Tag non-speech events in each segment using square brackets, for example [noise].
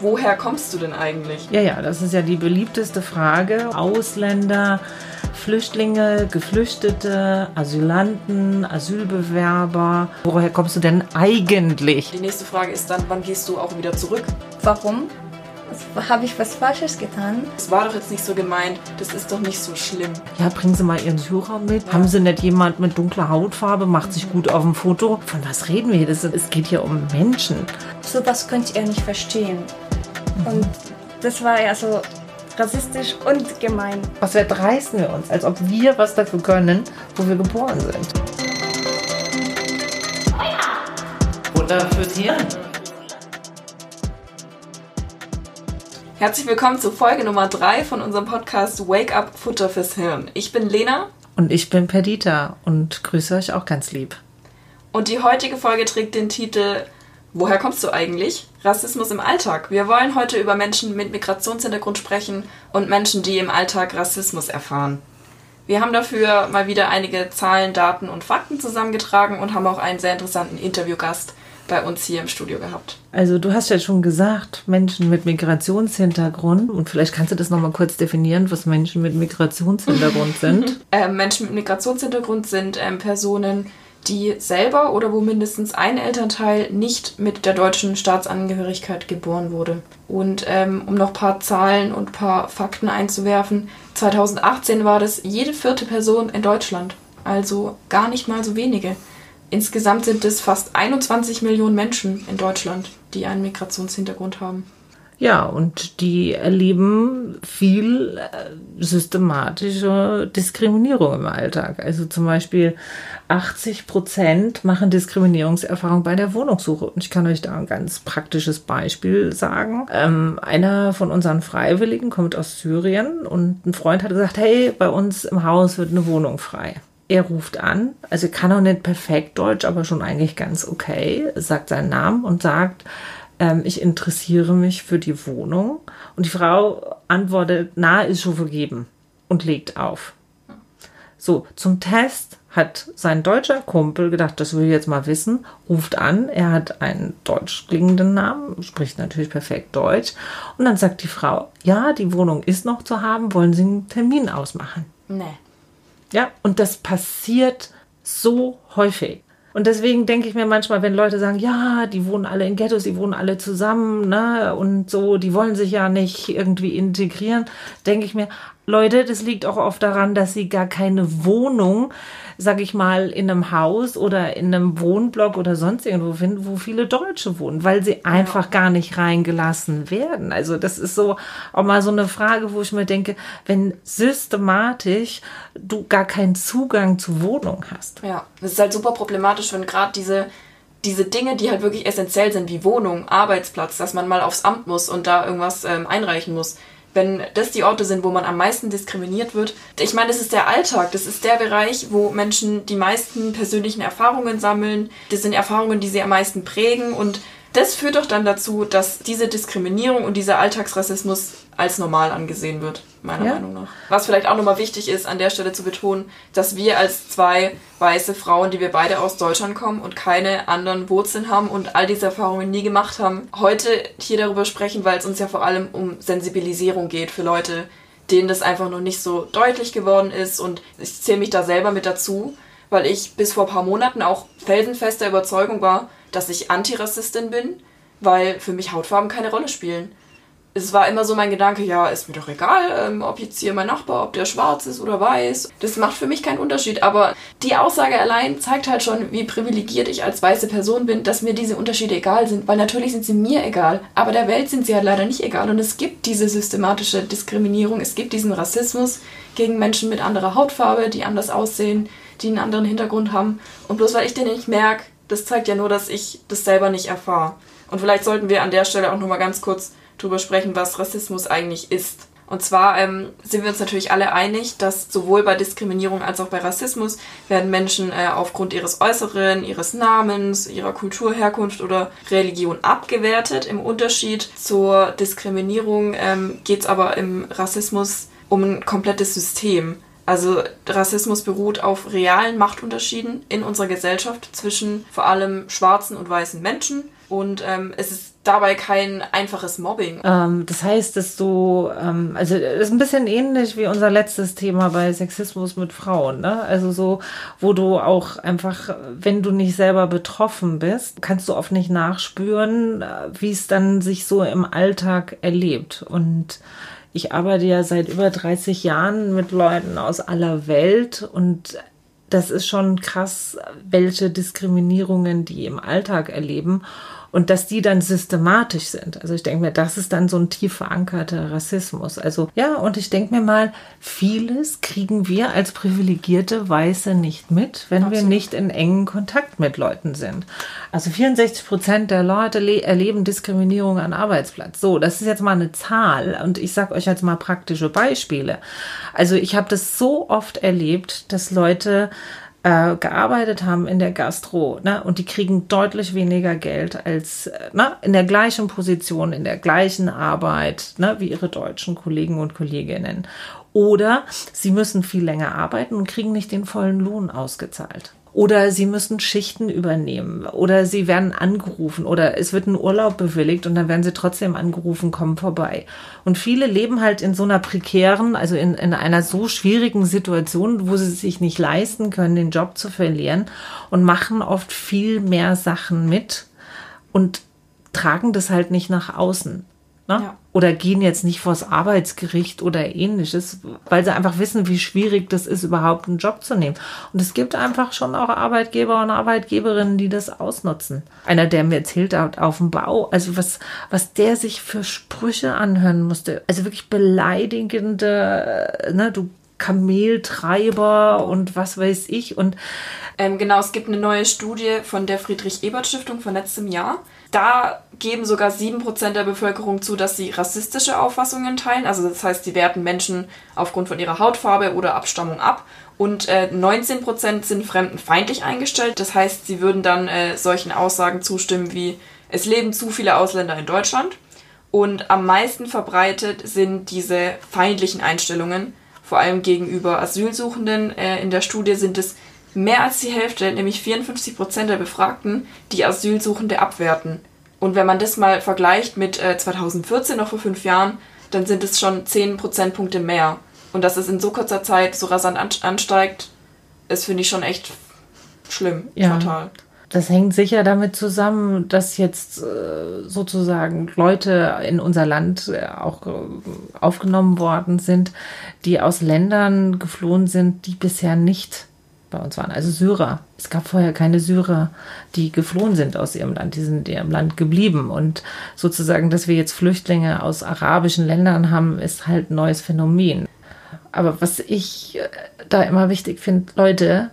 woher kommst du denn eigentlich? Ja, ja, das ist ja die beliebteste Frage. Ausländer, Flüchtlinge, Geflüchtete, Asylanten, Asylbewerber. Woher kommst du denn eigentlich? Die nächste Frage ist dann, wann gehst du auch wieder zurück? Warum? Habe ich was Falsches getan? Es war doch jetzt nicht so gemeint, das ist doch nicht so schlimm. Ja, bringen Sie mal Ihren Führer mit. Ja. Haben Sie nicht jemand mit dunkler Hautfarbe, macht sich gut auf dem Foto? Von was reden wir hier? Das, es geht hier um Menschen. So was könnt ihr nicht verstehen. Und das war ja so rassistisch und gemein. Was verdreisten wir uns, als ob wir was dafür können, wo wir geboren sind? Oder fürs Hirn. Herzlich willkommen zu Folge Nummer 3 von unserem Podcast Wake Up Futter fürs Hirn. Ich bin Lena. Und ich bin Perdita und grüße euch auch ganz lieb. Und die heutige Folge trägt den Titel Woher kommst du eigentlich? Rassismus im Alltag. Wir wollen heute über Menschen mit Migrationshintergrund sprechen und Menschen, die im Alltag Rassismus erfahren. Wir haben dafür mal wieder einige Zahlen, Daten und Fakten zusammengetragen und haben auch einen sehr interessanten Interviewgast bei uns hier im Studio gehabt. Also du hast ja schon gesagt, Menschen mit Migrationshintergrund und vielleicht kannst du das nochmal kurz definieren, was Menschen mit Migrationshintergrund [laughs] sind. äh, Menschen mit Migrationshintergrund sind ähm, Personen, die selber oder wo mindestens ein Elternteil nicht mit der deutschen Staatsangehörigkeit geboren wurde. Und ähm, um noch ein paar Zahlen und ein paar Fakten einzuwerfen, 2018 war das jede vierte Person in Deutschland. Also gar nicht mal so wenige. Insgesamt sind es fast 21 Millionen Menschen in Deutschland, die einen Migrationshintergrund haben. Ja, und die erleben viel äh, systematische Diskriminierung im Alltag. Also zum Beispiel 80 Prozent machen Diskriminierungserfahrung bei der Wohnungssuche. Und ich kann euch da ein ganz praktisches Beispiel sagen. Ähm, einer von unseren Freiwilligen kommt aus Syrien und ein Freund hat gesagt, hey, bei uns im Haus wird eine Wohnung frei. Er ruft an, also kann auch nicht perfekt Deutsch, aber schon eigentlich ganz okay, sagt seinen Namen und sagt, ähm, ich interessiere mich für die Wohnung. Und die Frau antwortet, na, ist schon vergeben und legt auf. So, zum Test hat sein deutscher Kumpel gedacht, das will ich jetzt mal wissen, ruft an, er hat einen deutsch klingenden Namen, spricht natürlich perfekt Deutsch. Und dann sagt die Frau, ja, die Wohnung ist noch zu haben, wollen Sie einen Termin ausmachen? Nee. Ja, und das passiert so häufig. Und deswegen denke ich mir manchmal, wenn Leute sagen, ja, die wohnen alle in Ghettos, die wohnen alle zusammen, ne, und so, die wollen sich ja nicht irgendwie integrieren, denke ich mir, Leute, das liegt auch oft daran, dass sie gar keine Wohnung sag ich mal, in einem Haus oder in einem Wohnblock oder sonst irgendwo finden, wo viele Deutsche wohnen, weil sie einfach ja. gar nicht reingelassen werden. Also das ist so auch mal so eine Frage, wo ich mir denke, wenn systematisch du gar keinen Zugang zu Wohnung hast. Ja, das ist halt super problematisch, wenn gerade diese diese Dinge, die halt wirklich essentiell sind, wie Wohnung, Arbeitsplatz, dass man mal aufs Amt muss und da irgendwas ähm, einreichen muss, wenn das die Orte sind, wo man am meisten diskriminiert wird. Ich meine, das ist der Alltag, das ist der Bereich, wo Menschen die meisten persönlichen Erfahrungen sammeln. Das sind Erfahrungen, die sie am meisten prägen und das führt doch dann dazu, dass diese Diskriminierung und dieser Alltagsrassismus als normal angesehen wird, meiner ja. Meinung nach. Was vielleicht auch nochmal wichtig ist, an der Stelle zu betonen, dass wir als zwei weiße Frauen, die wir beide aus Deutschland kommen und keine anderen Wurzeln haben und all diese Erfahrungen nie gemacht haben, heute hier darüber sprechen, weil es uns ja vor allem um Sensibilisierung geht für Leute, denen das einfach noch nicht so deutlich geworden ist und ich zähle mich da selber mit dazu, weil ich bis vor ein paar Monaten auch felsenfester Überzeugung war, dass ich Antirassistin bin, weil für mich Hautfarben keine Rolle spielen. Es war immer so mein Gedanke, ja, ist mir doch egal, ähm, ob jetzt hier mein Nachbar, ob der schwarz ist oder weiß. Das macht für mich keinen Unterschied. Aber die Aussage allein zeigt halt schon, wie privilegiert ich als weiße Person bin, dass mir diese Unterschiede egal sind. Weil natürlich sind sie mir egal, aber der Welt sind sie halt leider nicht egal. Und es gibt diese systematische Diskriminierung, es gibt diesen Rassismus gegen Menschen mit anderer Hautfarbe, die anders aussehen, die einen anderen Hintergrund haben. Und bloß weil ich den nicht merke, das zeigt ja nur, dass ich das selber nicht erfahre. Und vielleicht sollten wir an der Stelle auch nochmal ganz kurz drüber sprechen, was Rassismus eigentlich ist. Und zwar ähm, sind wir uns natürlich alle einig, dass sowohl bei Diskriminierung als auch bei Rassismus werden Menschen äh, aufgrund ihres Äußeren, ihres Namens, ihrer Kulturherkunft oder Religion abgewertet. Im Unterschied zur Diskriminierung ähm, geht es aber im Rassismus um ein komplettes System. Also Rassismus beruht auf realen Machtunterschieden in unserer Gesellschaft zwischen vor allem schwarzen und weißen Menschen, Und ähm, es ist dabei kein einfaches Mobbing. Ähm, das heißt, dass du, ähm, also das ist ein bisschen ähnlich wie unser letztes Thema bei Sexismus mit Frauen, ne? Also so, wo du auch einfach, wenn du nicht selber betroffen bist, kannst du oft nicht nachspüren, äh, wie es dann sich so im Alltag erlebt. Und ich arbeite ja seit über 30 Jahren mit Leuten aus aller Welt und das ist schon krass, welche Diskriminierungen die im Alltag erleben und dass die dann systematisch sind. Also ich denke mir, das ist dann so ein tief verankerter Rassismus. Also ja, und ich denke mir mal, vieles kriegen wir als privilegierte Weiße nicht mit, wenn Absolut. wir nicht in engen Kontakt mit Leuten sind. Also 64 Prozent der Leute erleben Diskriminierung am Arbeitsplatz. So, das ist jetzt mal eine Zahl und ich sage euch jetzt mal praktische Beispiele. Also ich habe das so oft erlebt, dass Leute äh, gearbeitet haben in der Gastro, ne, und die kriegen deutlich weniger Geld als äh, ne, in der gleichen Position, in der gleichen Arbeit, ne, wie ihre deutschen Kollegen und Kolleginnen. Oder sie müssen viel länger arbeiten und kriegen nicht den vollen Lohn ausgezahlt oder sie müssen Schichten übernehmen oder sie werden angerufen oder es wird ein Urlaub bewilligt und dann werden sie trotzdem angerufen, kommen vorbei. Und viele leben halt in so einer prekären, also in, in einer so schwierigen Situation, wo sie sich nicht leisten können, den Job zu verlieren und machen oft viel mehr Sachen mit und tragen das halt nicht nach außen. Ne? Ja. Oder gehen jetzt nicht vors Arbeitsgericht oder ähnliches, weil sie einfach wissen, wie schwierig das ist, überhaupt einen Job zu nehmen. Und es gibt einfach schon auch Arbeitgeber und Arbeitgeberinnen, die das ausnutzen. Einer, der mir erzählt hat, auf dem Bau, also was, was der sich für Sprüche anhören musste. Also wirklich beleidigende, äh, ne, du Kameltreiber und was weiß ich. Und ähm, genau, es gibt eine neue Studie von der Friedrich-Ebert-Stiftung von letztem Jahr da geben sogar 7% der Bevölkerung zu, dass sie rassistische Auffassungen teilen. Also das heißt, sie werten Menschen aufgrund von ihrer Hautfarbe oder Abstammung ab. Und äh, 19% sind fremdenfeindlich eingestellt. Das heißt, sie würden dann äh, solchen Aussagen zustimmen wie, es leben zu viele Ausländer in Deutschland. Und am meisten verbreitet sind diese feindlichen Einstellungen, vor allem gegenüber Asylsuchenden. Äh, in der Studie sind es mehr als die Hälfte, nämlich 54 Prozent der Befragten, die Asylsuchende abwerten. Und wenn man das mal vergleicht mit äh, 2014, noch vor fünf Jahren, dann sind es schon 10 Prozentpunkte mehr. Und dass es in so kurzer Zeit so rasant ansteigt, ist, finde ich, schon echt schlimm, ja. fatal. Das hängt sicher damit zusammen, dass jetzt äh, sozusagen Leute in unser Land äh, auch äh, aufgenommen worden sind, die aus Ländern geflohen sind, die bisher nicht bei uns waren. Also Syrer. Es gab vorher keine Syrer, die geflohen sind aus ihrem Land. Die sind in ihrem Land geblieben. Und sozusagen, dass wir jetzt Flüchtlinge aus arabischen Ländern haben, ist halt ein neues Phänomen. Aber was ich äh, da immer wichtig finde, Leute,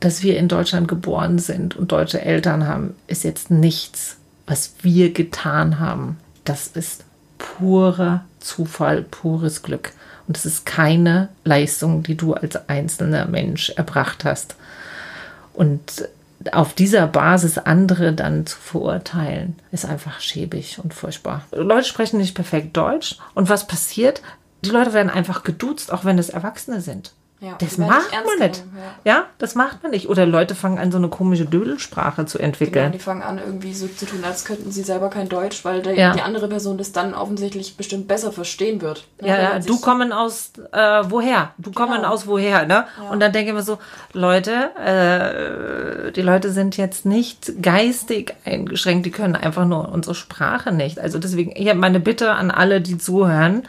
dass wir in Deutschland geboren sind und deutsche Eltern haben, ist jetzt nichts, was wir getan haben. Das ist purer Zufall, pures Glück. Und es ist keine Leistung, die du als einzelner Mensch erbracht hast. Und auf dieser Basis andere dann zu verurteilen, ist einfach schäbig und furchtbar. Leute sprechen nicht perfekt Deutsch. Und was passiert? Die Leute werden einfach geduzt, auch wenn es Erwachsene sind. Ja, das macht man nicht. Ja. ja. das macht man nicht. Oder Leute fangen an, so eine komische Dödelsprache zu entwickeln. Genau, die fangen an, irgendwie so zu tun, als könnten sie selber kein Deutsch, weil der, ja. die andere Person das dann offensichtlich bestimmt besser verstehen wird. Ne? Ja, ja, du kommen aus äh, woher? Du genau. kommen aus woher, ne? Und dann denke ich mir so, Leute, äh, die Leute sind jetzt nicht geistig eingeschränkt, die können einfach nur unsere Sprache nicht. Also deswegen, ich habe meine Bitte an alle, die zuhören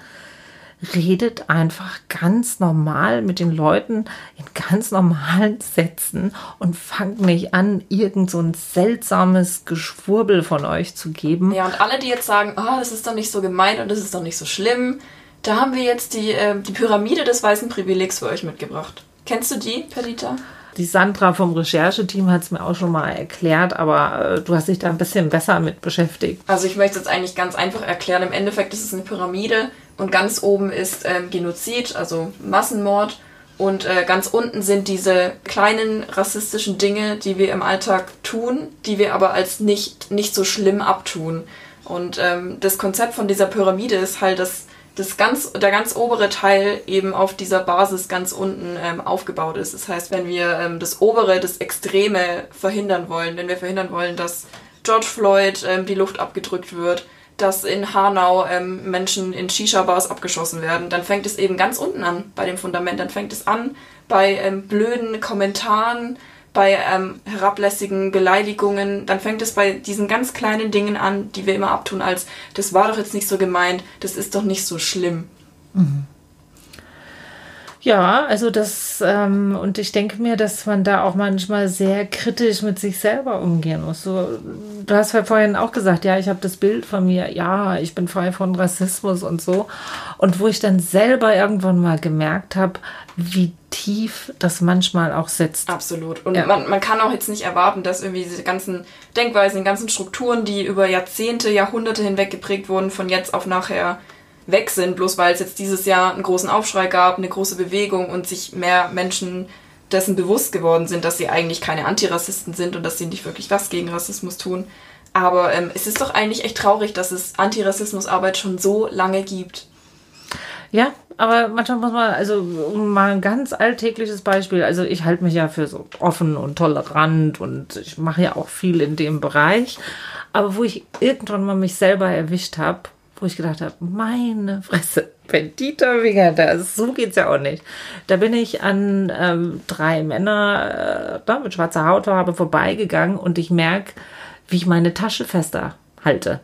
redet einfach ganz normal mit den Leuten in ganz normalen Sätzen und fangt nicht an, irgend so ein seltsames Geschwurbel von euch zu geben. Ja, und alle, die jetzt sagen, oh, das ist doch nicht so gemeint und das ist doch nicht so schlimm, da haben wir jetzt die, äh, die Pyramide des weißen Privilegs für euch mitgebracht. Kennst du die, Perdita? Die Sandra vom Rechercheteam hat es mir auch schon mal erklärt, aber äh, du hast dich da ein bisschen besser mit beschäftigt. Also ich möchte es jetzt eigentlich ganz einfach erklären. Im Endeffekt ist es eine Pyramide und ganz oben ist ähm, Genozid, also Massenmord. Und äh, ganz unten sind diese kleinen rassistischen Dinge, die wir im Alltag tun, die wir aber als nicht, nicht so schlimm abtun. Und ähm, das Konzept von dieser Pyramide ist halt, dass das ganz, der ganz obere Teil eben auf dieser Basis ganz unten ähm, aufgebaut ist. Das heißt, wenn wir ähm, das obere, das Extreme verhindern wollen, wenn wir verhindern wollen, dass George Floyd ähm, die Luft abgedrückt wird, dass in Hanau ähm, Menschen in Shisha-Bars abgeschossen werden, dann fängt es eben ganz unten an bei dem Fundament. Dann fängt es an bei ähm, blöden Kommentaren, bei ähm, herablässigen Beleidigungen. Dann fängt es bei diesen ganz kleinen Dingen an, die wir immer abtun, als das war doch jetzt nicht so gemeint, das ist doch nicht so schlimm. Mhm. Ja, also das, ähm, und ich denke mir, dass man da auch manchmal sehr kritisch mit sich selber umgehen muss. So, du hast ja vorhin auch gesagt, ja, ich habe das Bild von mir, ja, ich bin frei von Rassismus und so. Und wo ich dann selber irgendwann mal gemerkt habe, wie tief das manchmal auch sitzt. Absolut. Und ja. man, man kann auch jetzt nicht erwarten, dass irgendwie diese ganzen Denkweisen, die ganzen Strukturen, die über Jahrzehnte, Jahrhunderte hinweg geprägt wurden, von jetzt auf nachher weg sind, bloß weil es jetzt dieses Jahr einen großen Aufschrei gab, eine große Bewegung und sich mehr Menschen dessen bewusst geworden sind, dass sie eigentlich keine Antirassisten sind und dass sie nicht wirklich was gegen Rassismus tun. Aber ähm, es ist doch eigentlich echt traurig, dass es Antirassismusarbeit schon so lange gibt. Ja, aber manchmal muss man, also mal ein ganz alltägliches Beispiel. Also ich halte mich ja für so offen und tolerant und ich mache ja auch viel in dem Bereich. Aber wo ich irgendwann mal mich selber erwischt habe, wo ich gedacht habe, meine Fresse, Dieter Winger da ist, so geht's ja auch nicht. Da bin ich an ähm, drei Männer äh, mit schwarzer Hautfarbe vorbeigegangen und ich merke, wie ich meine Tasche fester halte,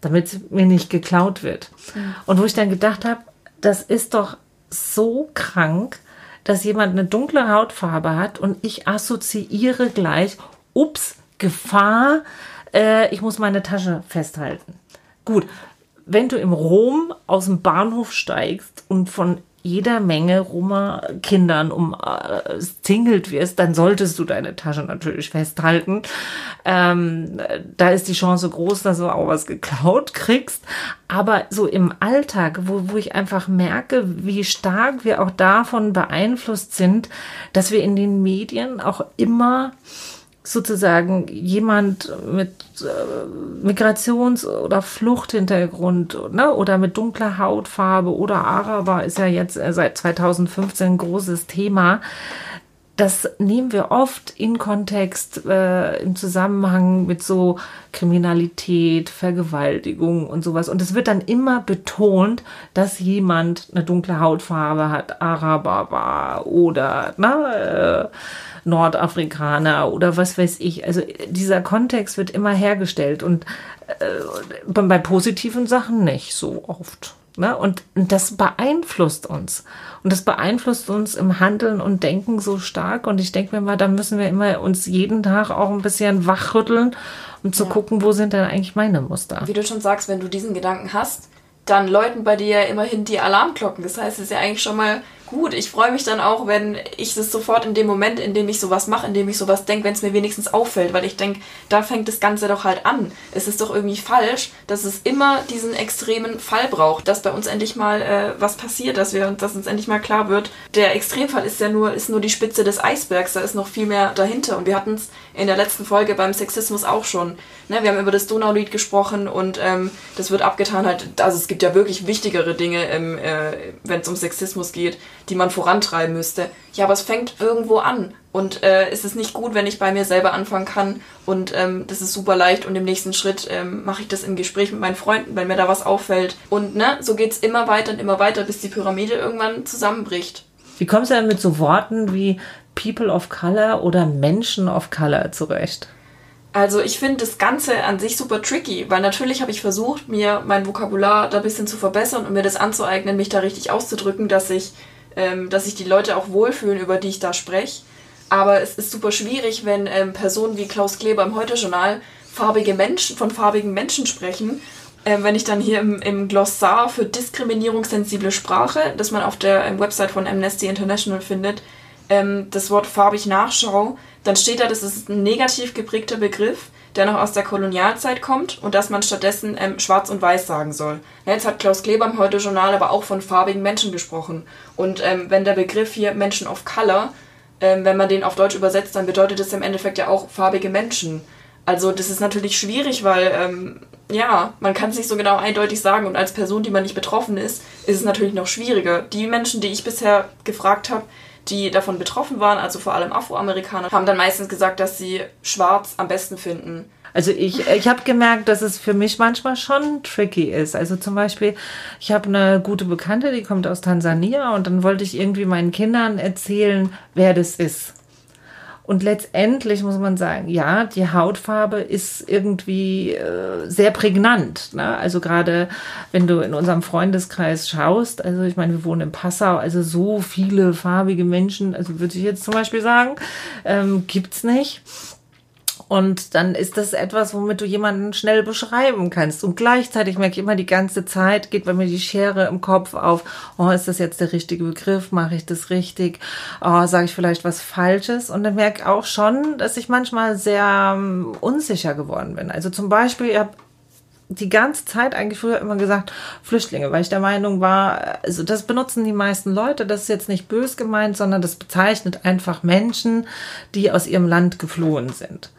damit mir nicht geklaut wird. Mhm. Und wo ich dann gedacht habe, das ist doch so krank, dass jemand eine dunkle Hautfarbe hat und ich assoziiere gleich, ups, Gefahr, äh, ich muss meine Tasche festhalten. Gut, wenn du im Rom aus dem Bahnhof steigst und von jeder Menge Roma-Kindern umzingelt äh, wirst, dann solltest du deine Tasche natürlich festhalten. Ähm, da ist die Chance groß, dass du auch was geklaut kriegst. Aber so im Alltag, wo, wo ich einfach merke, wie stark wir auch davon beeinflusst sind, dass wir in den Medien auch immer sozusagen jemand mit äh, Migrations- oder Fluchthintergrund ne, oder mit dunkler Hautfarbe oder Araber ist ja jetzt äh, seit 2015 ein großes Thema. Das nehmen wir oft in Kontext, äh, im Zusammenhang mit so Kriminalität, Vergewaltigung und sowas. Und es wird dann immer betont, dass jemand eine dunkle Hautfarbe hat, Araber war oder ne, äh, Nordafrikaner oder was weiß ich. Also dieser Kontext wird immer hergestellt und äh, bei positiven Sachen nicht so oft. Ne? Und, und das beeinflusst uns. Und das beeinflusst uns im Handeln und Denken so stark. Und ich denke mir mal, da müssen wir immer uns jeden Tag auch ein bisschen wachrütteln, um zu ja. gucken, wo sind denn eigentlich meine Muster. Wie du schon sagst, wenn du diesen Gedanken hast, dann läuten bei dir ja immerhin die Alarmglocken. Das heißt, es ist ja eigentlich schon mal gut. Ich freue mich dann auch, wenn ich es sofort in dem Moment, in dem ich sowas mache, in dem ich sowas denke, wenn es mir wenigstens auffällt, weil ich denke, da fängt das Ganze doch halt an. Es ist doch irgendwie falsch, dass es immer diesen extremen Fall braucht, dass bei uns endlich mal äh, was passiert, dass wir dass uns endlich mal klar wird, der Extremfall ist ja nur ist nur die Spitze des Eisbergs, da ist noch viel mehr dahinter und wir hatten es in der letzten Folge beim Sexismus auch schon. Ne, wir haben über das Donaulied gesprochen und ähm, das wird abgetan halt, also es gibt ja wirklich wichtigere Dinge, äh, wenn es um Sexismus geht die man vorantreiben müsste. Ja, aber es fängt irgendwo an. Und äh, ist es nicht gut, wenn ich bei mir selber anfangen kann. Und ähm, das ist super leicht. Und im nächsten Schritt ähm, mache ich das im Gespräch mit meinen Freunden, wenn mir da was auffällt. Und ne, so geht's immer weiter und immer weiter, bis die Pyramide irgendwann zusammenbricht. Wie kommst du denn mit so Worten wie People of Color oder Menschen of Color zurecht? Also ich finde das Ganze an sich super tricky, weil natürlich habe ich versucht, mir mein Vokabular da ein bisschen zu verbessern und mir das anzueignen, mich da richtig auszudrücken, dass ich ähm, dass sich die Leute auch wohlfühlen, über die ich da spreche. Aber es ist super schwierig, wenn ähm, Personen wie Klaus Kleber im Heute-Journal farbige Menschen, von farbigen Menschen sprechen. Ähm, wenn ich dann hier im, im Glossar für diskriminierungssensible Sprache, das man auf der ähm, Website von Amnesty International findet, ähm, das Wort farbig nachschaue, dann steht da, das ist ein negativ geprägter Begriff, der noch aus der Kolonialzeit kommt und dass man stattdessen ähm, schwarz und weiß sagen soll. Jetzt hat Klaus Kleber im Heute-Journal aber auch von farbigen Menschen gesprochen. Und ähm, wenn der Begriff hier Menschen of Color, ähm, wenn man den auf Deutsch übersetzt, dann bedeutet das im Endeffekt ja auch farbige Menschen. Also das ist natürlich schwierig, weil ähm, ja, man kann es nicht so genau eindeutig sagen und als Person, die man nicht betroffen ist, ist es natürlich noch schwieriger. Die Menschen, die ich bisher gefragt habe, die davon betroffen waren, also vor allem Afroamerikaner, haben dann meistens gesagt, dass sie schwarz am besten finden. Also ich, ich habe gemerkt, dass es für mich manchmal schon tricky ist. Also zum Beispiel, ich habe eine gute Bekannte, die kommt aus Tansania und dann wollte ich irgendwie meinen Kindern erzählen, wer das ist. Und letztendlich muss man sagen, ja, die Hautfarbe ist irgendwie äh, sehr prägnant. Ne? Also gerade wenn du in unserem Freundeskreis schaust, also ich meine, wir wohnen in Passau, also so viele farbige Menschen, also würde ich jetzt zum Beispiel sagen, ähm, gibt's nicht. Und dann ist das etwas, womit du jemanden schnell beschreiben kannst. Und gleichzeitig merke ich immer die ganze Zeit, geht bei mir die Schere im Kopf auf, oh, ist das jetzt der richtige Begriff? Mache ich das richtig? Oh, sage ich vielleicht was Falsches? Und dann merke ich auch schon, dass ich manchmal sehr um, unsicher geworden bin. Also zum Beispiel, ich habe die ganze Zeit eigentlich früher immer gesagt Flüchtlinge, weil ich der Meinung war, also das benutzen die meisten Leute, das ist jetzt nicht bös gemeint, sondern das bezeichnet einfach Menschen, die aus ihrem Land geflohen sind.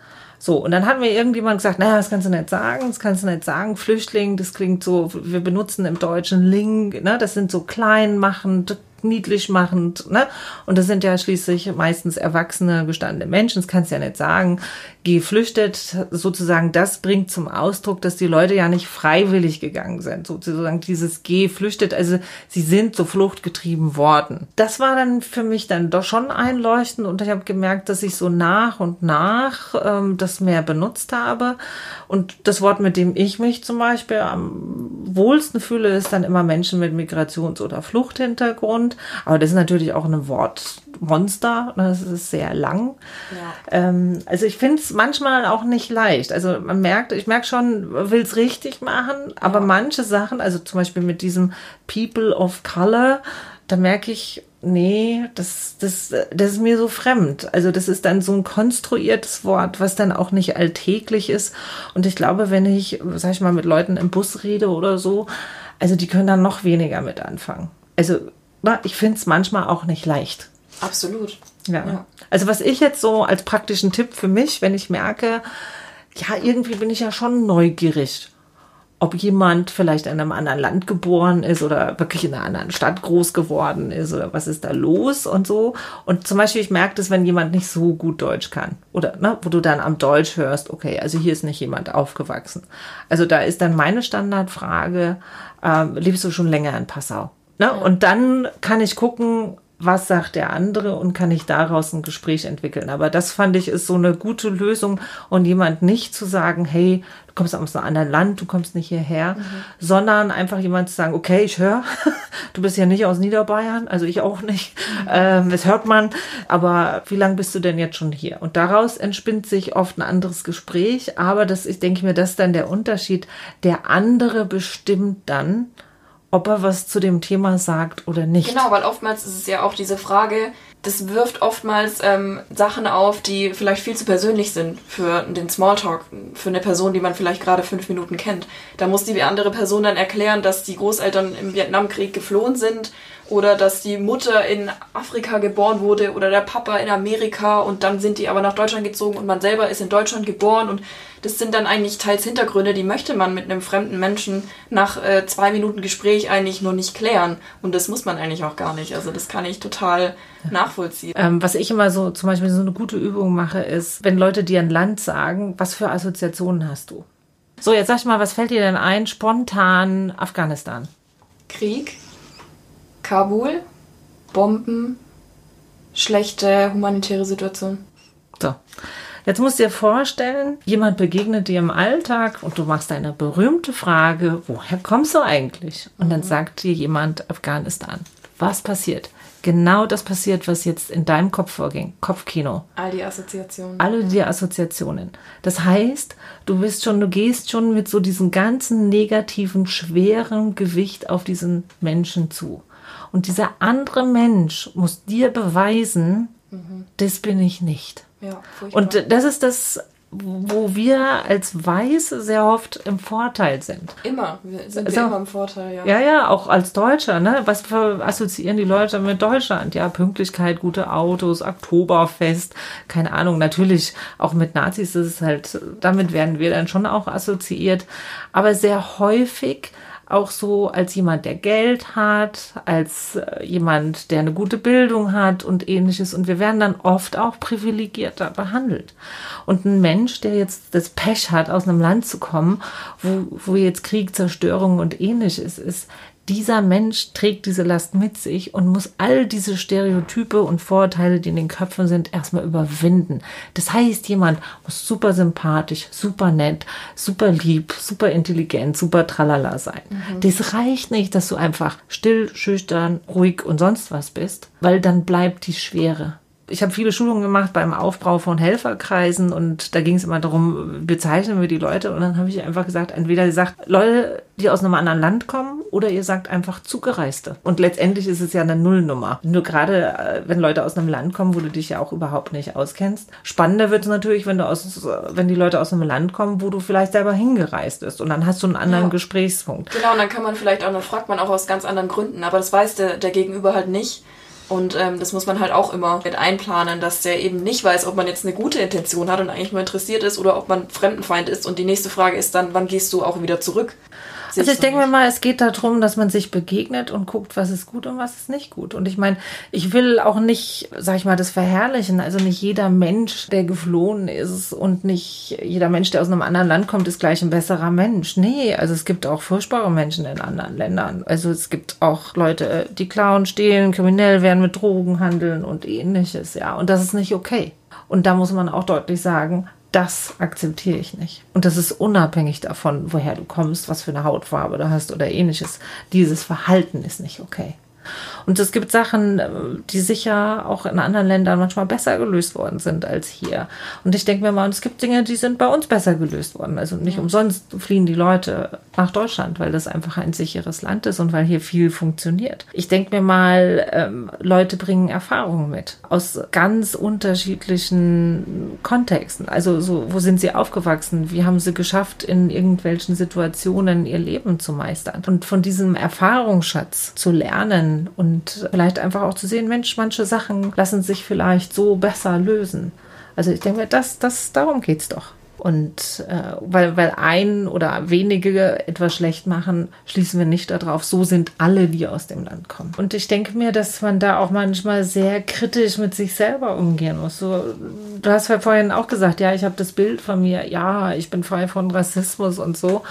So, und dann hat mir irgendjemand gesagt, naja, das kannst du nicht sagen, das kannst du nicht sagen, Flüchtling, das klingt so, wir benutzen im Deutschen Link, ne, das sind so kleinmachend, niedlich machend, ne? Und das sind ja schließlich meistens erwachsene, gestandene Menschen, das kannst du ja nicht sagen. Geflüchtet, sozusagen, das bringt zum Ausdruck, dass die Leute ja nicht freiwillig gegangen sind. Sozusagen dieses geflüchtet, also sie sind so fluchtgetrieben worden. Das war dann für mich dann doch schon einleuchtend und ich habe gemerkt, dass ich so nach und nach ähm, das mehr benutzt habe. Und das Wort, mit dem ich mich zum Beispiel am wohlsten fühle, ist dann immer Menschen mit Migrations- oder Fluchthintergrund. Aber das ist natürlich auch ein Wortmonster. Das ist sehr lang. Ja. Ähm, also ich finde es manchmal auch nicht leicht. Also man merkt, ich merke schon, will es richtig machen, aber ja. manche Sachen, also zum Beispiel mit diesem People of Color, da merke ich, nee, das, das, das ist mir so fremd. Also das ist dann so ein konstruiertes Wort, was dann auch nicht alltäglich ist. Und ich glaube, wenn ich, sag ich mal, mit Leuten im Bus rede oder so, also die können dann noch weniger mit anfangen. Also ich finde es manchmal auch nicht leicht. Absolut. Ja. ja. Also was ich jetzt so als praktischen Tipp für mich, wenn ich merke, ja, irgendwie bin ich ja schon neugierig ob jemand vielleicht in einem anderen Land geboren ist oder wirklich in einer anderen Stadt groß geworden ist oder was ist da los und so. Und zum Beispiel, ich merke das, wenn jemand nicht so gut Deutsch kann oder ne, wo du dann am Deutsch hörst, okay, also hier ist nicht jemand aufgewachsen. Also da ist dann meine Standardfrage, äh, lebst du schon länger in Passau? Ne? Und dann kann ich gucken, was sagt der andere und kann ich daraus ein Gespräch entwickeln. Aber das fand ich ist so eine gute Lösung und jemand nicht zu sagen, hey, du kommst aus einem anderen Land, du kommst nicht hierher, mhm. sondern einfach jemand zu sagen, okay, ich höre, [laughs] du bist ja nicht aus Niederbayern, also ich auch nicht, mhm. ähm, das hört man, aber wie lange bist du denn jetzt schon hier? Und daraus entspinnt sich oft ein anderes Gespräch, aber das ist, denke ich mir, das ist dann der Unterschied. Der andere bestimmt dann, ob er was zu dem Thema sagt oder nicht. Genau, weil oftmals ist es ja auch diese Frage, das wirft oftmals ähm, Sachen auf, die vielleicht viel zu persönlich sind für den Smalltalk, für eine Person, die man vielleicht gerade fünf Minuten kennt. Da muss die andere Person dann erklären, dass die Großeltern im Vietnamkrieg geflohen sind oder dass die Mutter in Afrika geboren wurde oder der Papa in Amerika und dann sind die aber nach Deutschland gezogen und man selber ist in Deutschland geboren und das sind dann eigentlich teils Hintergründe, die möchte man mit einem fremden Menschen nach äh, zwei Minuten Gespräch eigentlich nur nicht klären und das muss man eigentlich auch gar nicht. Also das kann ich total nachvollziehen. Ähm, was ich immer so zum Beispiel so eine gute Übung mache, ist, wenn Leute dir ein Land sagen, was für Assoziationen hast du? So, jetzt sag ich mal, was fällt dir denn ein? Spontan Afghanistan. Krieg, Kabul, Bomben, schlechte humanitäre Situation. So. Jetzt musst du dir vorstellen, jemand begegnet dir im Alltag und du machst eine berühmte Frage, woher kommst du eigentlich? Und dann mhm. sagt dir jemand Afghanistan. Was passiert? Genau das passiert, was jetzt in deinem Kopf vorging. Kopfkino. All die Assoziationen. Alle die Assoziationen. Das heißt, du bist schon, du gehst schon mit so diesem ganzen negativen, schweren Gewicht auf diesen Menschen zu. Und dieser andere Mensch muss dir beweisen, mhm. das bin ich nicht. Ja, und das ist das, wo wir als Weiße sehr oft im Vorteil sind. Immer, wir sind also, wir immer im Vorteil, ja. Ja, ja, auch als Deutscher, ne? Was assoziieren die Leute mit Deutschland? Ja, Pünktlichkeit, gute Autos, Oktoberfest, keine Ahnung, natürlich auch mit Nazis ist es halt, damit werden wir dann schon auch assoziiert. Aber sehr häufig auch so als jemand, der Geld hat, als äh, jemand, der eine gute Bildung hat und ähnliches. Und wir werden dann oft auch privilegierter behandelt. Und ein Mensch, der jetzt das Pech hat, aus einem Land zu kommen, wo, wo jetzt Krieg, Zerstörung und ähnliches ist, dieser Mensch trägt diese Last mit sich und muss all diese Stereotype und Vorurteile, die in den Köpfen sind, erstmal überwinden. Das heißt, jemand muss super sympathisch, super nett, super lieb, super intelligent, super tralala sein. Mhm. Das reicht nicht, dass du einfach still, schüchtern, ruhig und sonst was bist, weil dann bleibt die Schwere ich habe viele Schulungen gemacht beim Aufbau von Helferkreisen und da ging es immer darum, bezeichnen wir die Leute und dann habe ich einfach gesagt, entweder ihr sagt Leute, die aus einem anderen Land kommen oder ihr sagt einfach Zugereiste. Und letztendlich ist es ja eine Nullnummer. Nur gerade, äh, wenn Leute aus einem Land kommen, wo du dich ja auch überhaupt nicht auskennst. Spannender wird es natürlich, wenn du aus, wenn die Leute aus einem Land kommen, wo du vielleicht selber hingereist bist und dann hast du einen anderen ja. Gesprächspunkt. Genau, und dann kann man vielleicht auch, dann fragt man auch aus ganz anderen Gründen, aber das weiß der, der Gegenüber halt nicht. Und ähm, das muss man halt auch immer mit einplanen, dass der eben nicht weiß, ob man jetzt eine gute Intention hat und eigentlich nur interessiert ist oder ob man Fremdenfeind ist. Und die nächste Frage ist dann, wann gehst du auch wieder zurück? Also ich denke mir mal, es geht darum, dass man sich begegnet und guckt, was ist gut und was ist nicht gut. Und ich meine, ich will auch nicht, sag ich mal, das verherrlichen. Also nicht jeder Mensch, der geflohen ist und nicht jeder Mensch, der aus einem anderen Land kommt, ist gleich ein besserer Mensch. Nee, also es gibt auch furchtbare Menschen in anderen Ländern. Also es gibt auch Leute, die klauen, stehlen, kriminell werden, mit Drogen handeln und ähnliches, ja. Und das ist nicht okay. Und da muss man auch deutlich sagen, das akzeptiere ich nicht. Und das ist unabhängig davon, woher du kommst, was für eine Hautfarbe du hast oder ähnliches. Dieses Verhalten ist nicht okay. Und es gibt Sachen, äh, die sicher auch in anderen Ländern manchmal besser gelöst worden sind als hier. Und ich denke mir mal, es gibt Dinge, die sind bei uns besser gelöst worden. Also nicht umsonst fliehen die Leute nach Deutschland, weil das einfach ein sicheres Land ist und weil hier viel funktioniert. Ich denke mir mal, ähm, Leute bringen Erfahrungen mit aus ganz unterschiedlichen Kontexten. Also so, wo sind sie aufgewachsen? Wie haben sie geschafft, in irgendwelchen Situationen ihr Leben zu meistern? Und von diesem Erfahrungsschatz zu lernen und vielleicht einfach auch zu sehen, Mensch, manche Sachen lassen sich vielleicht so besser lösen. Also ich denke mir, das, das, darum geht es doch. Und äh, weil, weil ein oder wenige etwas schlecht machen, schließen wir nicht darauf, so sind alle, die aus dem Land kommen. Und ich denke mir, dass man da auch manchmal sehr kritisch mit sich selber umgehen muss. So, du hast ja vorhin auch gesagt, ja, ich habe das Bild von mir, ja, ich bin frei von Rassismus und so.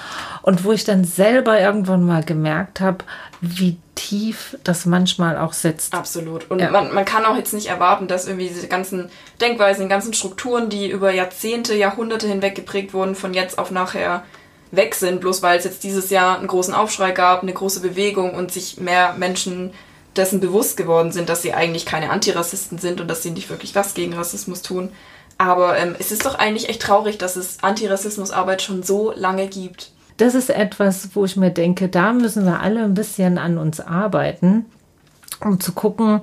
Und wo ich dann selber irgendwann mal gemerkt habe, wie tief das manchmal auch sitzt. Absolut. Und ja. man, man kann auch jetzt nicht erwarten, dass irgendwie diese ganzen Denkweisen, die ganzen Strukturen, die über Jahrzehnte, Jahrhunderte hinweg geprägt wurden, von jetzt auf nachher weg sind, bloß weil es jetzt dieses Jahr einen großen Aufschrei gab, eine große Bewegung und sich mehr Menschen dessen bewusst geworden sind, dass sie eigentlich keine Antirassisten sind und dass sie nicht wirklich was gegen Rassismus tun. Aber ähm, es ist doch eigentlich echt traurig, dass es Antirassismusarbeit schon so lange gibt das ist etwas, wo ich mir denke, da müssen wir alle ein bisschen an uns arbeiten, um zu gucken,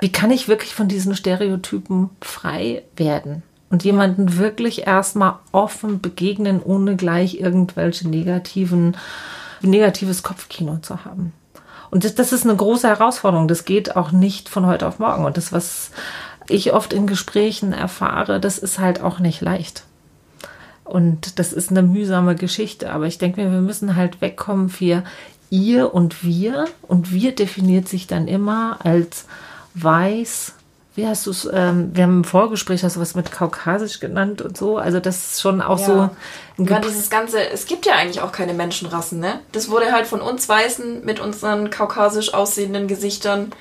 wie kann ich wirklich von diesen Stereotypen frei werden und jemanden wirklich erstmal offen begegnen, ohne gleich irgendwelche negativen, negatives Kopfkino zu haben. Und das, das ist eine große Herausforderung. Das geht auch nicht von heute auf morgen. Und das, was ich oft in Gesprächen erfahre, das ist halt auch nicht leicht. Und das ist eine mühsame Geschichte. Aber ich denke mir, wir müssen halt wegkommen für ihr und wir. Und wir definiert sich dann immer als weiß. Wie hast du es? Ähm, wir haben im Vorgespräch hast du was mit kaukasisch genannt und so. Also das ist schon auch ja. so. Ja, dieses ganze, es gibt ja eigentlich auch keine Menschenrassen, ne? Das wurde halt von uns Weißen mit unseren kaukasisch aussehenden Gesichtern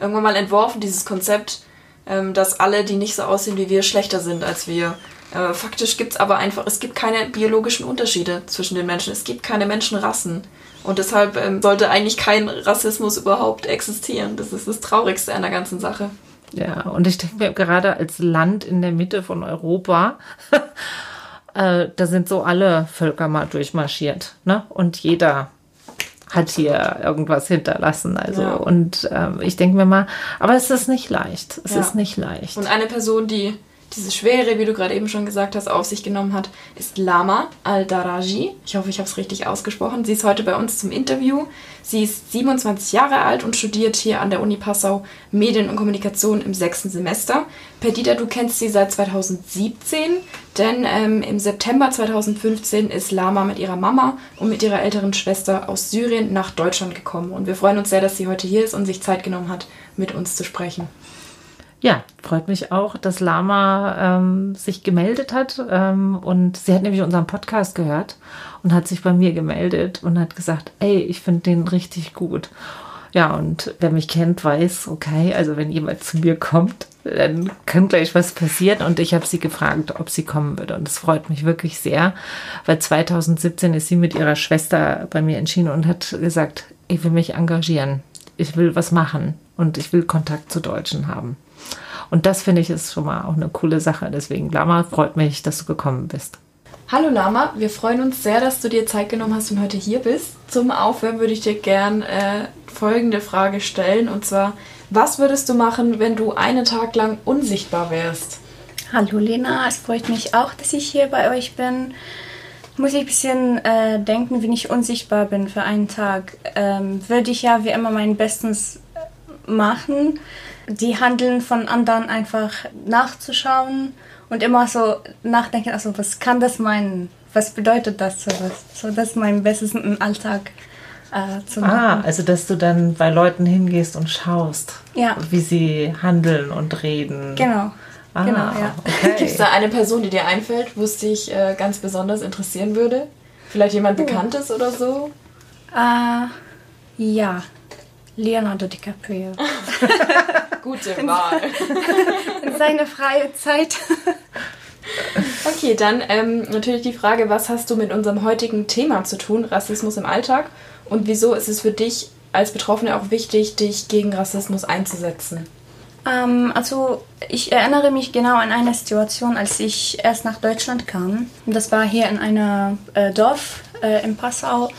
irgendwann mal entworfen, dieses Konzept, ähm, dass alle, die nicht so aussehen wie wir, schlechter sind als wir. Äh, faktisch gibt es aber einfach, es gibt keine biologischen Unterschiede zwischen den Menschen. Es gibt keine Menschenrassen. Und deshalb ähm, sollte eigentlich kein Rassismus überhaupt existieren. Das ist das Traurigste an der ganzen Sache. Ja, und ich denke mir gerade als Land in der Mitte von Europa, [laughs] äh, da sind so alle Völker mal durchmarschiert. Ne? Und jeder hat hier irgendwas hinterlassen. Also ja. und ähm, ich denke mir mal, aber es ist nicht leicht. Es ja. ist nicht leicht. Und eine Person, die diese Schwere, wie du gerade eben schon gesagt hast, auf sich genommen hat, ist Lama Al-Daraji. Ich hoffe, ich habe es richtig ausgesprochen. Sie ist heute bei uns zum Interview. Sie ist 27 Jahre alt und studiert hier an der Uni Passau Medien und Kommunikation im sechsten Semester. Perdita, du kennst sie seit 2017, denn ähm, im September 2015 ist Lama mit ihrer Mama und mit ihrer älteren Schwester aus Syrien nach Deutschland gekommen. Und wir freuen uns sehr, dass sie heute hier ist und sich Zeit genommen hat, mit uns zu sprechen. Ja, freut mich auch, dass Lama ähm, sich gemeldet hat. Ähm, und sie hat nämlich unseren Podcast gehört und hat sich bei mir gemeldet und hat gesagt, ey, ich finde den richtig gut. Ja, und wer mich kennt, weiß, okay, also wenn jemand zu mir kommt, dann kann gleich was passieren. Und ich habe sie gefragt, ob sie kommen würde. Und das freut mich wirklich sehr, weil 2017 ist sie mit ihrer Schwester bei mir entschieden und hat gesagt, ich will mich engagieren. Ich will was machen und ich will Kontakt zu Deutschen haben. Und das finde ich ist schon mal auch eine coole Sache. Deswegen, Lama, freut mich, dass du gekommen bist. Hallo Lama, wir freuen uns sehr, dass du dir Zeit genommen hast und heute hier bist. Zum Aufwärmen würde ich dir gern äh, folgende Frage stellen und zwar, was würdest du machen, wenn du einen Tag lang unsichtbar wärst? Hallo Lena, es freut mich auch, dass ich hier bei euch bin. Muss ich ein bisschen äh, denken, wenn ich unsichtbar bin für einen Tag, ähm, würde ich ja wie immer mein Bestes machen die Handeln von anderen einfach nachzuschauen und immer so nachdenken, also was kann das meinen? Was bedeutet das so was? So das ist mein Bestes im Alltag äh, zu machen. Ah, also dass du dann bei Leuten hingehst und schaust, ja. wie sie handeln und reden. Genau. Ah, genau, ja. Okay. Gibt es da eine Person, die dir einfällt, wo es dich äh, ganz besonders interessieren würde? Vielleicht jemand uh. Bekanntes oder so? Äh, ja, Leonardo DiCaprio. [laughs] Gute Wahl. In [laughs] seine freie Zeit. Okay, dann ähm, natürlich die Frage, was hast du mit unserem heutigen Thema zu tun, Rassismus im Alltag? Und wieso ist es für dich als Betroffene auch wichtig, dich gegen Rassismus einzusetzen? Ähm, also ich erinnere mich genau an eine Situation, als ich erst nach Deutschland kam. Das war hier in einem äh, Dorf äh, in Passau.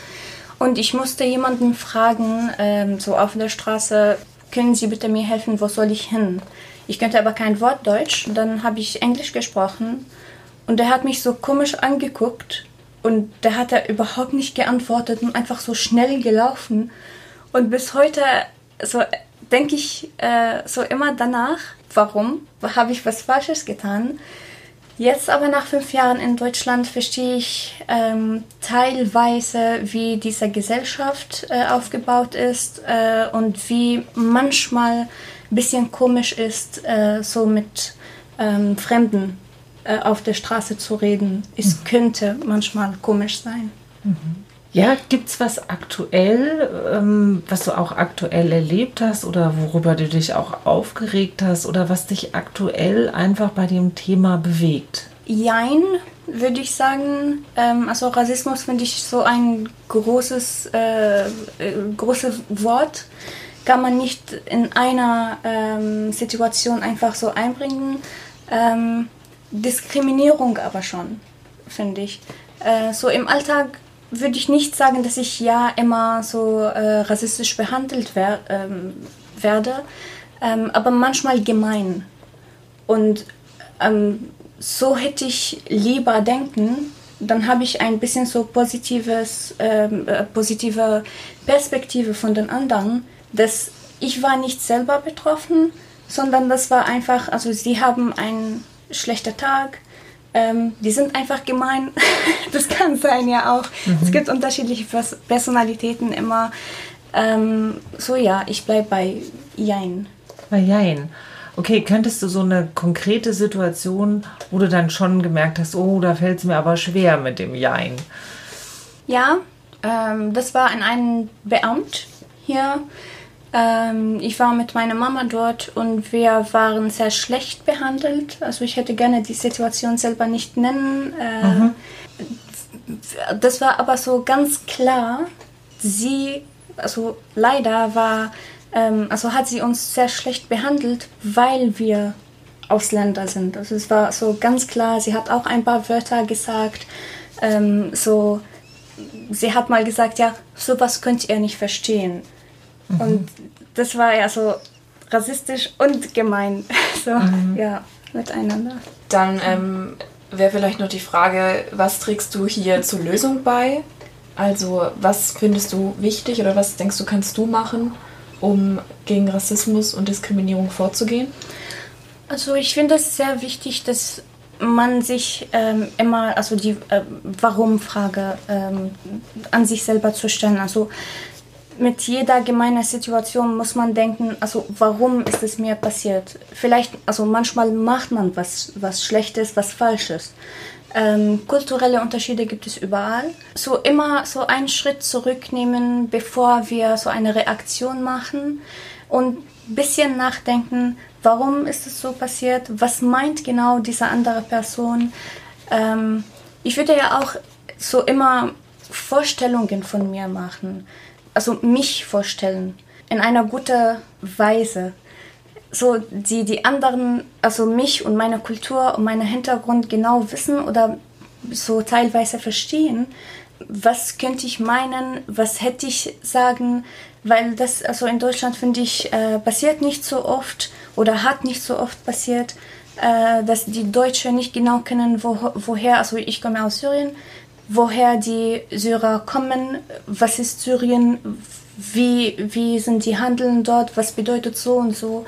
Und ich musste jemanden fragen, ähm, so auf der Straße, können Sie bitte mir helfen, wo soll ich hin? Ich könnte aber kein Wort Deutsch. Dann habe ich Englisch gesprochen und der hat mich so komisch angeguckt und der hat er überhaupt nicht geantwortet und einfach so schnell gelaufen. Und bis heute so denke ich äh, so immer danach, warum? Habe ich was Falsches getan? Jetzt aber nach fünf Jahren in Deutschland verstehe ich ähm, teilweise, wie diese Gesellschaft äh, aufgebaut ist äh, und wie manchmal ein bisschen komisch ist, äh, so mit ähm, Fremden äh, auf der Straße zu reden. Es mhm. könnte manchmal komisch sein. Mhm. Ja, gibt es was aktuell, ähm, was du auch aktuell erlebt hast oder worüber du dich auch aufgeregt hast oder was dich aktuell einfach bei dem Thema bewegt? Jein, würde ich sagen. Ähm, also Rassismus finde ich so ein großes, äh, äh, großes Wort. Kann man nicht in einer ähm, Situation einfach so einbringen. Ähm, Diskriminierung aber schon, finde ich. Äh, so im Alltag würde ich nicht sagen, dass ich ja immer so äh, rassistisch behandelt wer ähm, werde, ähm, aber manchmal gemein. Und ähm, so hätte ich lieber denken, dann habe ich ein bisschen so positives, ähm, äh, positive Perspektive von den anderen, dass ich war nicht selber betroffen, sondern das war einfach, also sie haben einen schlechten Tag, ähm, die sind einfach gemein. [laughs] das kann sein ja auch. Mhm. Es gibt unterschiedliche Personalitäten immer. Ähm, so ja, ich bleibe bei Jein. Bei Jein. Okay, könntest du so eine konkrete Situation, wo du dann schon gemerkt hast, oh, da fällt es mir aber schwer mit dem Jein? Ja, ähm, das war in einem Beamt hier ähm, ich war mit meiner Mama dort und wir waren sehr schlecht behandelt. Also ich hätte gerne die Situation selber nicht nennen. Äh, mhm. Das war aber so ganz klar. Sie, also leider war, ähm, also hat sie uns sehr schlecht behandelt, weil wir Ausländer sind. Also es war so ganz klar. Sie hat auch ein paar Wörter gesagt. Ähm, so, sie hat mal gesagt, ja, sowas könnt ihr nicht verstehen. Mhm. Und das war ja so rassistisch und gemein. [laughs] So, mhm. ja. miteinander. Dann ähm, wäre vielleicht noch die Frage, was trägst du hier zur Lösung bei? Also was findest du wichtig oder was denkst du, kannst du machen, um gegen Rassismus und Diskriminierung vorzugehen? Also ich finde es sehr wichtig, dass man sich ähm, immer, also die äh, Warum-Frage ähm, an sich selber zu stellen. Also mit jeder gemeinen Situation muss man denken, also warum ist es mir passiert? Vielleicht, also manchmal macht man was, was Schlechtes, was Falsches. Ähm, kulturelle Unterschiede gibt es überall. So immer so einen Schritt zurücknehmen, bevor wir so eine Reaktion machen und ein bisschen nachdenken, warum ist es so passiert, was meint genau diese andere Person. Ähm, ich würde ja auch so immer Vorstellungen von mir machen, also mich vorstellen, in einer guten Weise. So die, die anderen, also mich und meine Kultur und meinen Hintergrund genau wissen oder so teilweise verstehen, was könnte ich meinen, was hätte ich sagen, weil das also in Deutschland finde ich äh, passiert nicht so oft oder hat nicht so oft passiert, äh, dass die Deutschen nicht genau kennen, wo, woher, also ich komme aus Syrien, woher die Syrer kommen, was ist Syrien, wie, wie sind die Handeln dort, was bedeutet so und so.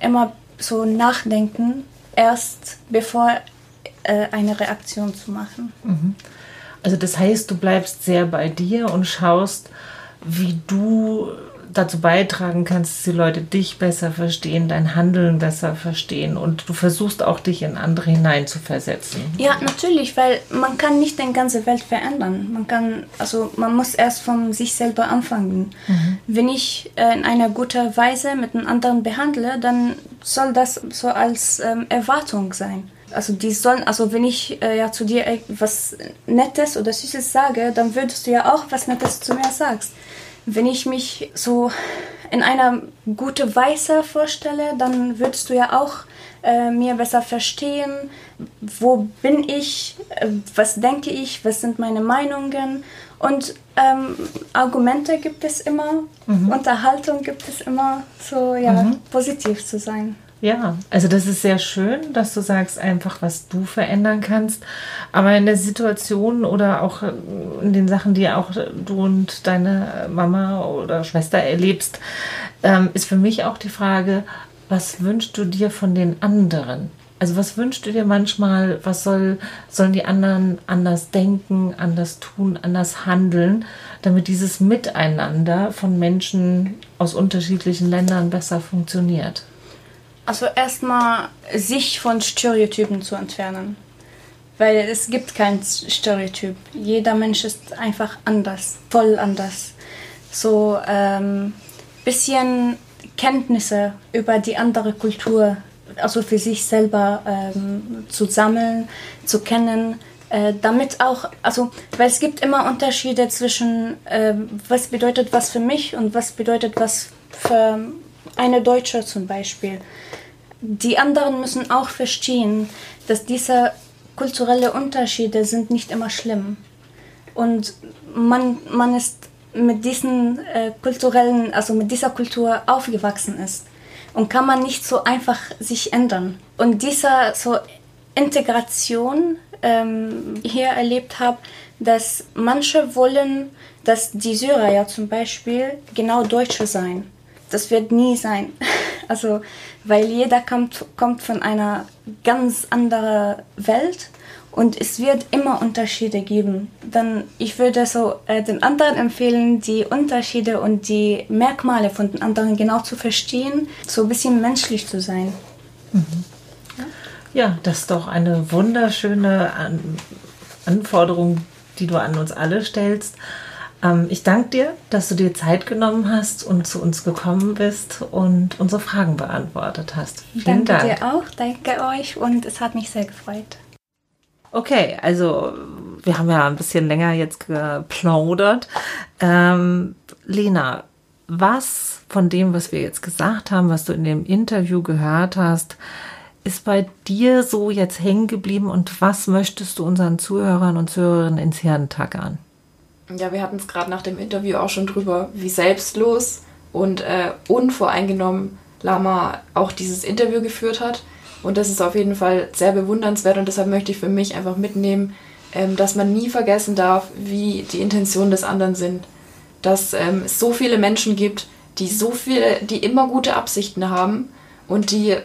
Immer so nachdenken, erst bevor äh, eine Reaktion zu machen. Mhm. Also das heißt, du bleibst sehr bei dir und schaust, wie du dazu beitragen kannst, dass die Leute dich besser verstehen, dein Handeln besser verstehen und du versuchst auch dich in andere hineinzuversetzen. Ja, natürlich, weil man kann nicht die ganze Welt verändern. Man kann, also man muss erst von sich selber anfangen. Mhm. Wenn ich äh, in einer guten Weise mit einem anderen behandle, dann soll das so als ähm, Erwartung sein. Also die sollen, also wenn ich äh, ja zu dir etwas Nettes oder Süßes sage, dann würdest du ja auch was Nettes zu mir sagst. Wenn ich mich so in einer guten Weise vorstelle, dann würdest du ja auch äh, mir besser verstehen, wo bin ich, äh, was denke ich, was sind meine Meinungen und ähm, Argumente gibt es immer, mhm. Unterhaltung gibt es immer, so ja, mhm. positiv zu sein. Ja, also das ist sehr schön, dass du sagst einfach, was du verändern kannst. Aber in der Situation oder auch in den Sachen, die auch du und deine Mama oder Schwester erlebst, ähm, ist für mich auch die Frage, was wünschst du dir von den anderen? Also was wünschst du dir manchmal, was soll, sollen die anderen anders denken, anders tun, anders handeln, damit dieses Miteinander von Menschen aus unterschiedlichen Ländern besser funktioniert? Also erstmal sich von Stereotypen zu entfernen. Weil es gibt kein Stereotyp. Jeder Mensch ist einfach anders, voll anders. So ähm, bisschen Kenntnisse über die andere Kultur, also für sich selber ähm, zu sammeln, zu kennen, äh, damit auch, also, weil es gibt immer Unterschiede zwischen, äh, was bedeutet was für mich und was bedeutet was für eine Deutsche zum Beispiel. Die anderen müssen auch verstehen, dass diese kulturellen Unterschiede sind nicht immer schlimm. Und man, man ist mit diesen äh, kulturellen, also mit dieser Kultur aufgewachsen ist. Und kann man nicht so einfach sich ändern. Und diese so Integration ähm, hier erlebt habe, dass manche wollen, dass die Syrer ja zum Beispiel genau Deutsche sein das wird nie sein. [laughs] Also, weil jeder kommt, kommt von einer ganz anderen Welt und es wird immer Unterschiede geben. Dann, ich würde so äh, den anderen empfehlen, die Unterschiede und die Merkmale von den anderen genau zu verstehen, so ein bisschen menschlich zu sein. Mhm. Ja? ja, das ist doch eine wunderschöne An Anforderung, die du an uns alle stellst. Ähm, ich danke dir, dass du dir Zeit genommen hast und zu uns gekommen bist und unsere Fragen beantwortet hast. Vielen danke Dank. dir auch, danke euch und es hat mich sehr gefreut. Okay, also wir haben ja ein bisschen länger jetzt geplaudert. Ähm, Lena, was von dem, was wir jetzt gesagt haben, was du in dem Interview gehört hast, ist bei dir so jetzt hängen geblieben und was möchtest du unseren Zuhörern und Zuhörerinnen ins Hirn tackern? Ja, wir hatten es gerade nach dem Interview auch schon drüber, wie selbstlos und äh, unvoreingenommen Lama auch dieses Interview geführt hat. Und das ist auf jeden Fall sehr bewundernswert und deshalb möchte ich für mich einfach mitnehmen, ähm, dass man nie vergessen darf, wie die Intentionen des anderen sind. Dass ähm, es so viele Menschen gibt, die so viele, die immer gute Absichten haben und die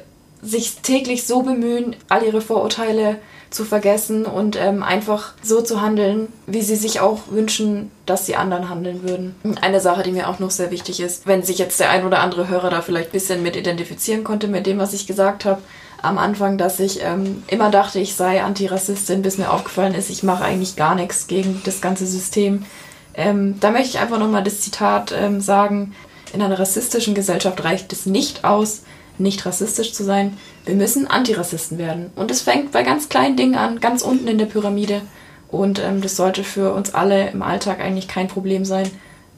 sich täglich so bemühen, all ihre Vorurteile zu vergessen und ähm, einfach so zu handeln, wie sie sich auch wünschen, dass die anderen handeln würden. Eine Sache, die mir auch noch sehr wichtig ist, wenn sich jetzt der ein oder andere Hörer da vielleicht ein bisschen mit identifizieren konnte mit dem, was ich gesagt habe, am Anfang, dass ich ähm, immer dachte, ich sei Antirassistin, bis mir aufgefallen ist, ich mache eigentlich gar nichts gegen das ganze System. Ähm, da möchte ich einfach nochmal das Zitat ähm, sagen, in einer rassistischen Gesellschaft reicht es nicht aus, nicht rassistisch zu sein. Wir müssen Antirassisten werden. Und es fängt bei ganz kleinen Dingen an, ganz unten in der Pyramide. Und ähm, das sollte für uns alle im Alltag eigentlich kein Problem sein,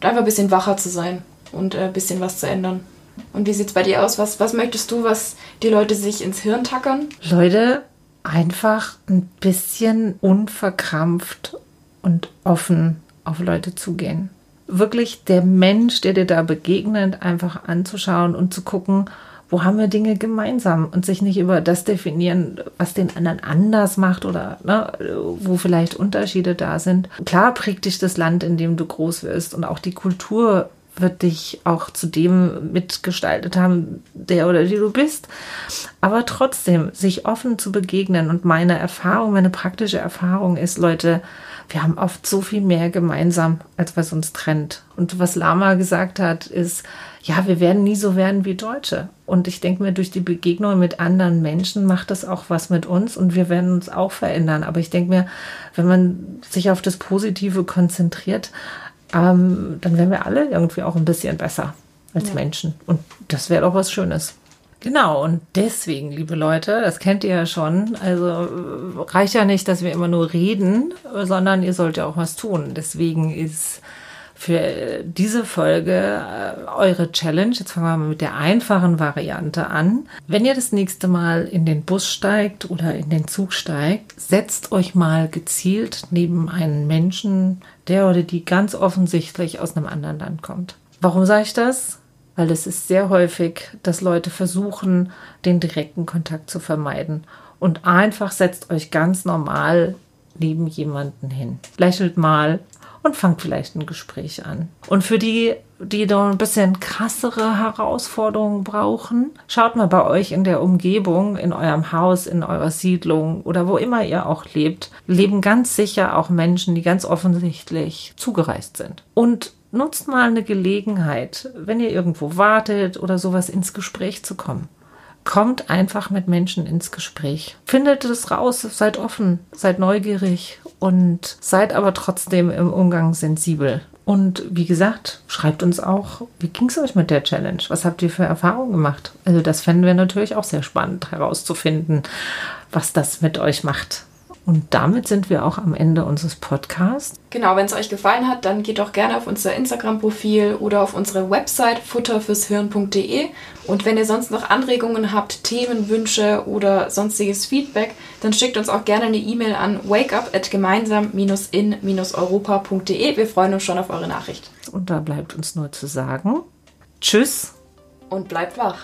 einfach ein bisschen wacher zu sein und äh, ein bisschen was zu ändern. Und wie sieht es bei dir aus? Was, was möchtest du, was die Leute sich ins Hirn tackern? Leute, einfach ein bisschen unverkrampft und offen auf Leute zugehen. Wirklich der Mensch, der dir da begegnet, einfach anzuschauen und zu gucken, wo haben wir Dinge gemeinsam und sich nicht über das definieren, was den anderen anders macht oder ne, wo vielleicht Unterschiede da sind. Klar prägt dich das Land, in dem du groß wirst und auch die Kultur wird dich auch zu dem mitgestaltet haben, der oder die du bist. Aber trotzdem, sich offen zu begegnen und meine Erfahrung, meine praktische Erfahrung ist, Leute, wir haben oft so viel mehr gemeinsam, als was uns trennt. Und was Lama gesagt hat, ist, ja, wir werden nie so werden wie Deutsche. Und ich denke mir, durch die Begegnung mit anderen Menschen macht das auch was mit uns und wir werden uns auch verändern. Aber ich denke mir, wenn man sich auf das Positive konzentriert, ähm, dann wären wir alle irgendwie auch ein bisschen besser als ja. Menschen. Und das wäre doch was Schönes. Genau, und deswegen, liebe Leute, das kennt ihr ja schon, also reicht ja nicht, dass wir immer nur reden, sondern ihr sollt ja auch was tun. Deswegen ist für diese Folge äh, eure Challenge. Jetzt fangen wir mal mit der einfachen Variante an. Wenn ihr das nächste Mal in den Bus steigt oder in den Zug steigt, setzt euch mal gezielt neben einen Menschen, der oder die ganz offensichtlich aus einem anderen Land kommt. Warum sage ich das? Weil es ist sehr häufig, dass Leute versuchen, den direkten Kontakt zu vermeiden. Und einfach setzt euch ganz normal neben jemanden hin. Lächelt mal, und fangt vielleicht ein Gespräch an. Und für die, die da ein bisschen krassere Herausforderungen brauchen, schaut mal bei euch in der Umgebung, in eurem Haus, in eurer Siedlung oder wo immer ihr auch lebt, leben ganz sicher auch Menschen, die ganz offensichtlich zugereist sind. Und nutzt mal eine Gelegenheit, wenn ihr irgendwo wartet oder sowas ins Gespräch zu kommen kommt einfach mit Menschen ins Gespräch. Findet es raus, seid offen, seid neugierig und seid aber trotzdem im Umgang sensibel. Und wie gesagt, schreibt uns auch, wie ging es euch mit der Challenge? Was habt ihr für Erfahrungen gemacht? Also das fänden wir natürlich auch sehr spannend herauszufinden, was das mit euch macht. Und damit sind wir auch am Ende unseres Podcasts. Genau, wenn es euch gefallen hat, dann geht doch gerne auf unser Instagram-Profil oder auf unsere Website futterfürshirn.de. Und wenn ihr sonst noch Anregungen habt, Themen, Wünsche oder sonstiges Feedback, dann schickt uns auch gerne eine E-Mail an wakeup@gemeinsam-in-europa.de. Wir freuen uns schon auf eure Nachricht. Und da bleibt uns nur zu sagen, tschüss und bleibt wach.